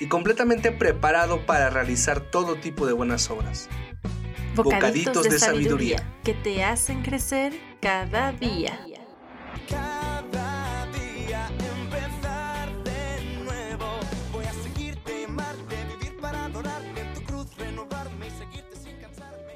y completamente preparado para realizar todo tipo de buenas obras. Bocaditos, de, sabiduría que te hacen crecer cada día. Cada día empezar de nuevo. Voy a seguirte, amarte, vivir para adorarte en tu cruz, renovarme y seguirte sin cansarme.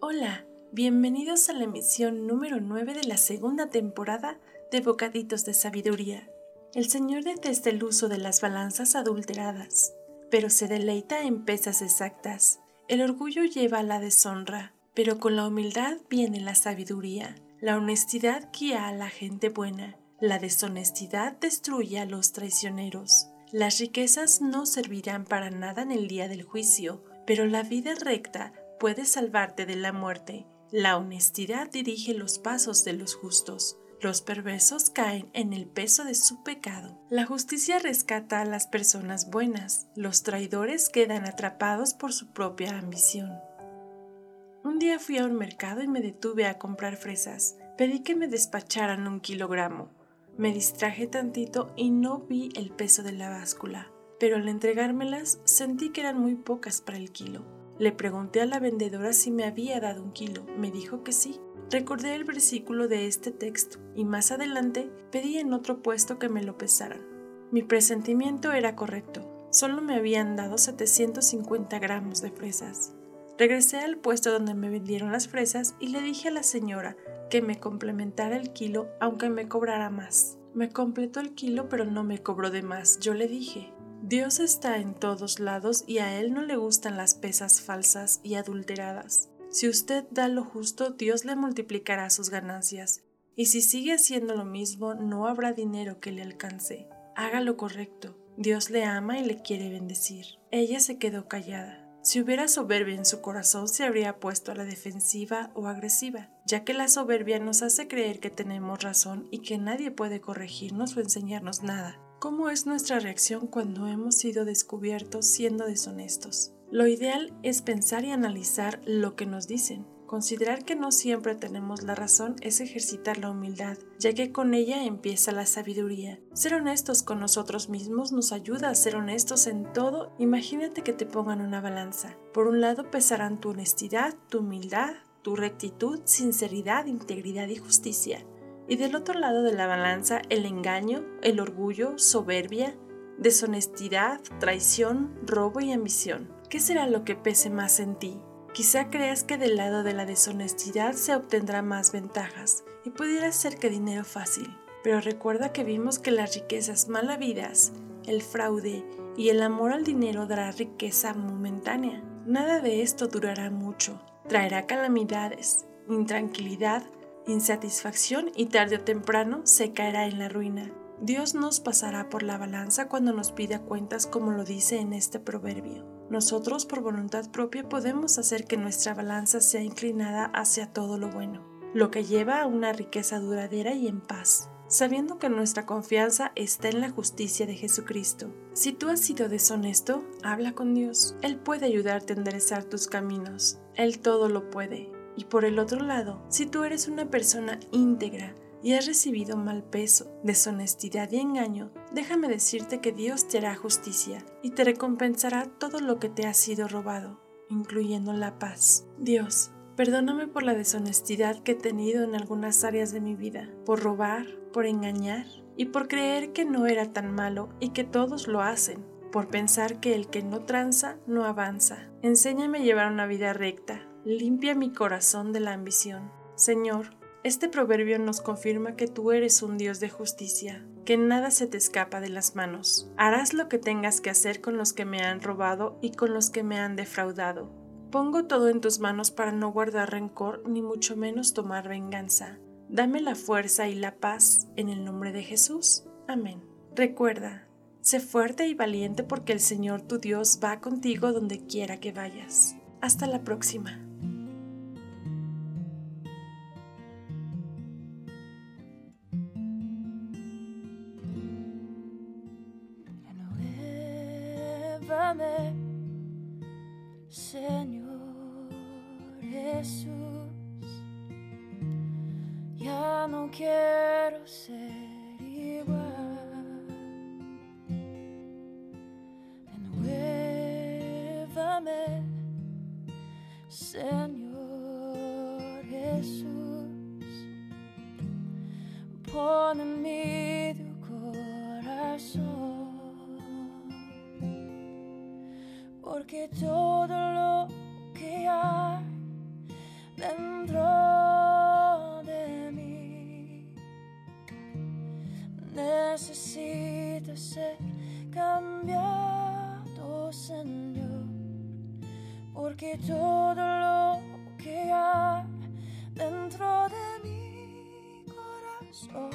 Hola, bienvenidos a la emisión número 9 de la segunda temporada de Bocaditos de Sabiduría. El Señor detesta el uso de las balanzas adulteradas, pero se deleita en pesas exactas. El orgullo lleva a la deshonra, pero con la humildad viene la sabiduría. La honestidad guía a la gente buena, la deshonestidad destruye a los traicioneros. Las riquezas no servirán para nada en el día del juicio, pero la vida recta puede salvarte de la muerte. La honestidad dirige los pasos de los justos. Los perversos caen en el peso de su pecado. La justicia rescata a las personas buenas. Los traidores quedan atrapados por su propia ambición. Un día fui a un mercado y me detuve a comprar fresas. Pedí que me despacharan un kilogramo. Me distraje tantito y no vi el peso de la báscula, pero al entregármelas sentí que eran muy pocas para el kilo. Le pregunté a la vendedora si me había dado un kilo. Me dijo que sí. Recordé el versículo de este texto y más adelante pedí en otro puesto que me lo pesaran. Mi presentimiento era correcto, solo me habían dado 750 gramos de fresas. Regresé al puesto donde me vendieron las fresas y le dije a la señora que me complementara el kilo aunque me cobrara más. Me completó el kilo pero no me cobró de más. Yo le dije, Dios está en todos lados y a Él no le gustan las pesas falsas y adulteradas. Si usted da lo justo, Dios le multiplicará sus ganancias. Y si sigue haciendo lo mismo, no habrá dinero que le alcance. Haga lo correcto. Dios le ama y le quiere bendecir. Ella se quedó callada. Si hubiera soberbia en su corazón, se habría puesto a la defensiva o agresiva, ya que la soberbia nos hace creer que tenemos razón y que nadie puede corregirnos o enseñarnos nada. ¿Cómo es nuestra reacción cuando hemos sido descubiertos siendo deshonestos? Lo ideal es pensar y analizar lo que nos dicen. Considerar que no siempre tenemos la razón es ejercitar la humildad, ya que con ella empieza la sabiduría. Ser honestos con nosotros mismos nos ayuda a ser honestos en todo. Imagínate que te pongan una balanza. Por un lado pesarán tu honestidad, tu humildad, tu rectitud, sinceridad, integridad y justicia. Y del otro lado de la balanza el engaño, el orgullo, soberbia, deshonestidad, traición, robo y ambición. ¿Qué será lo que pese más en ti? Quizá creas que del lado de la deshonestidad se obtendrá más ventajas y pudiera ser que dinero fácil. Pero recuerda que vimos que las riquezas mal habidas, el fraude y el amor al dinero dará riqueza momentánea. Nada de esto durará mucho. Traerá calamidades, intranquilidad, insatisfacción y tarde o temprano se caerá en la ruina. Dios nos pasará por la balanza cuando nos pida cuentas como lo dice en este proverbio. Nosotros por voluntad propia podemos hacer que nuestra balanza sea inclinada hacia todo lo bueno, lo que lleva a una riqueza duradera y en paz, sabiendo que nuestra confianza está en la justicia de Jesucristo. Si tú has sido deshonesto, habla con Dios. Él puede ayudarte a enderezar tus caminos. Él todo lo puede. Y por el otro lado, si tú eres una persona íntegra, y has recibido mal peso, deshonestidad y engaño, déjame decirte que Dios te hará justicia y te recompensará todo lo que te ha sido robado, incluyendo la paz. Dios, perdóname por la deshonestidad que he tenido en algunas áreas de mi vida, por robar, por engañar y por creer que no era tan malo y que todos lo hacen, por pensar que el que no tranza no avanza. Enséñame a llevar una vida recta, limpia mi corazón de la ambición. Señor, este proverbio nos confirma que tú eres un Dios de justicia, que nada se te escapa de las manos. Harás lo que tengas que hacer con los que me han robado y con los que me han defraudado. Pongo todo en tus manos para no guardar rencor ni mucho menos tomar venganza. Dame la fuerza y la paz en el nombre de Jesús. Amén. Recuerda, Sé fuerte y valiente porque el Señor tu Dios va contigo donde quiera que vayas. Hasta la próxima. Renuévame, Señor Jesús. Ya no quiero ser igual. Renuévame, Señor Porque todo lo que hay dentro de mí necesita ser cambiado, Señor. Porque todo lo que hay dentro de mi corazón